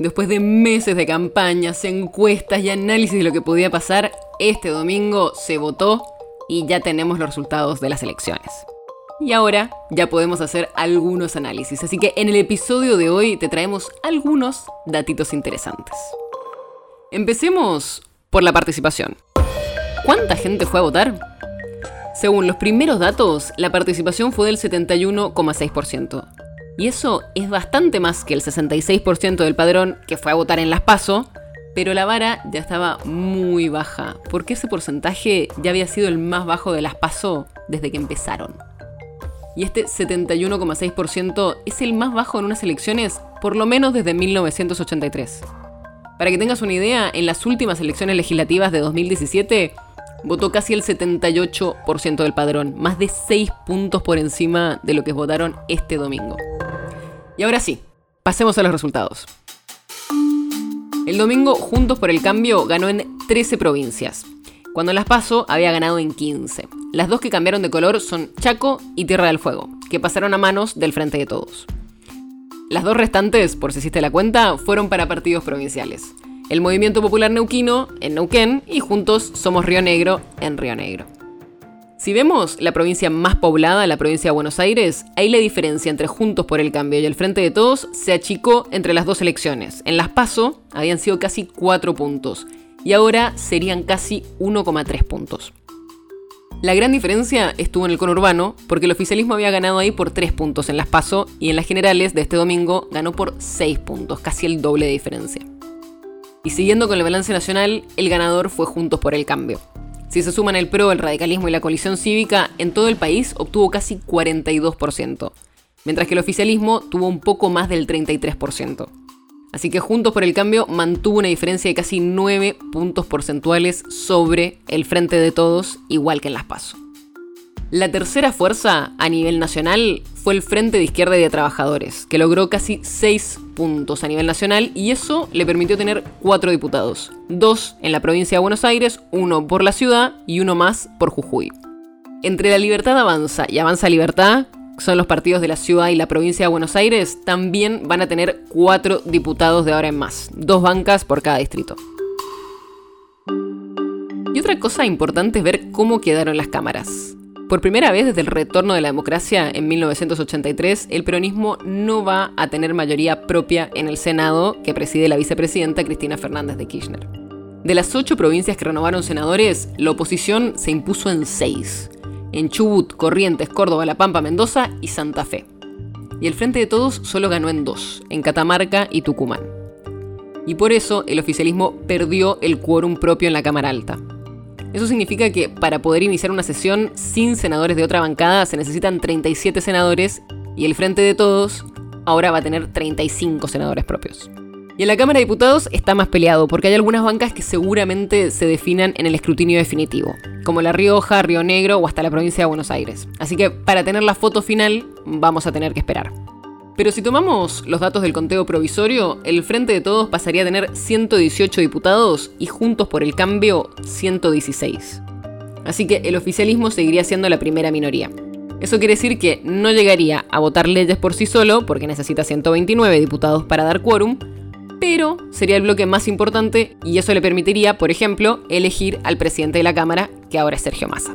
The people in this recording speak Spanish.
Después de meses de campañas, encuestas y análisis de lo que podía pasar, este domingo se votó y ya tenemos los resultados de las elecciones. Y ahora ya podemos hacer algunos análisis, así que en el episodio de hoy te traemos algunos datitos interesantes. Empecemos por la participación. ¿Cuánta gente fue a votar? Según los primeros datos, la participación fue del 71,6%. Y eso es bastante más que el 66% del padrón que fue a votar en las PASO, pero la vara ya estaba muy baja, porque ese porcentaje ya había sido el más bajo de las PASO desde que empezaron. Y este 71,6% es el más bajo en unas elecciones por lo menos desde 1983. Para que tengas una idea, en las últimas elecciones legislativas de 2017 votó casi el 78% del padrón, más de 6 puntos por encima de lo que votaron este domingo. Y ahora sí, pasemos a los resultados. El domingo, Juntos por el Cambio ganó en 13 provincias. Cuando las pasó, había ganado en 15. Las dos que cambiaron de color son Chaco y Tierra del Fuego, que pasaron a manos del Frente de Todos. Las dos restantes, por si hiciste la cuenta, fueron para partidos provinciales. El Movimiento Popular Neuquino en Neuquén y Juntos Somos Río Negro en Río Negro. Si vemos la provincia más poblada, la provincia de Buenos Aires, ahí la diferencia entre Juntos por el Cambio y el Frente de Todos se achicó entre las dos elecciones. En las PASO habían sido casi 4 puntos y ahora serían casi 1,3 puntos. La gran diferencia estuvo en el conurbano, porque el oficialismo había ganado ahí por 3 puntos en las PASO y en las generales de este domingo ganó por 6 puntos, casi el doble de diferencia. Y siguiendo con el balance nacional, el ganador fue Juntos por el Cambio. Si se suman el PRO, el radicalismo y la coalición cívica, en todo el país obtuvo casi 42%, mientras que el oficialismo tuvo un poco más del 33%. Así que Juntos por el Cambio mantuvo una diferencia de casi 9 puntos porcentuales sobre el Frente de Todos, igual que en las PASO. La tercera fuerza a nivel nacional fue el Frente de Izquierda y de Trabajadores, que logró casi 6 puntos a nivel nacional y eso le permitió tener 4 diputados, 2 en la provincia de Buenos Aires, uno por la ciudad y uno más por Jujuy. Entre la Libertad Avanza y Avanza Libertad, son los partidos de la ciudad y la provincia de Buenos Aires, también van a tener 4 diputados de ahora en más, dos bancas por cada distrito. Y otra cosa importante es ver cómo quedaron las cámaras. Por primera vez desde el retorno de la democracia en 1983, el peronismo no va a tener mayoría propia en el Senado que preside la vicepresidenta Cristina Fernández de Kirchner. De las ocho provincias que renovaron senadores, la oposición se impuso en seis. En Chubut, Corrientes, Córdoba, La Pampa, Mendoza y Santa Fe. Y el Frente de Todos solo ganó en dos, en Catamarca y Tucumán. Y por eso el oficialismo perdió el quórum propio en la Cámara Alta. Eso significa que para poder iniciar una sesión sin senadores de otra bancada se necesitan 37 senadores y el Frente de Todos ahora va a tener 35 senadores propios. Y en la Cámara de Diputados está más peleado porque hay algunas bancas que seguramente se definan en el escrutinio definitivo, como La Rioja, Río Negro o hasta la provincia de Buenos Aires. Así que para tener la foto final vamos a tener que esperar. Pero si tomamos los datos del conteo provisorio, el Frente de Todos pasaría a tener 118 diputados y Juntos por el Cambio 116. Así que el oficialismo seguiría siendo la primera minoría. Eso quiere decir que no llegaría a votar leyes por sí solo, porque necesita 129 diputados para dar quórum, pero sería el bloque más importante y eso le permitiría, por ejemplo, elegir al presidente de la Cámara, que ahora es Sergio Massa.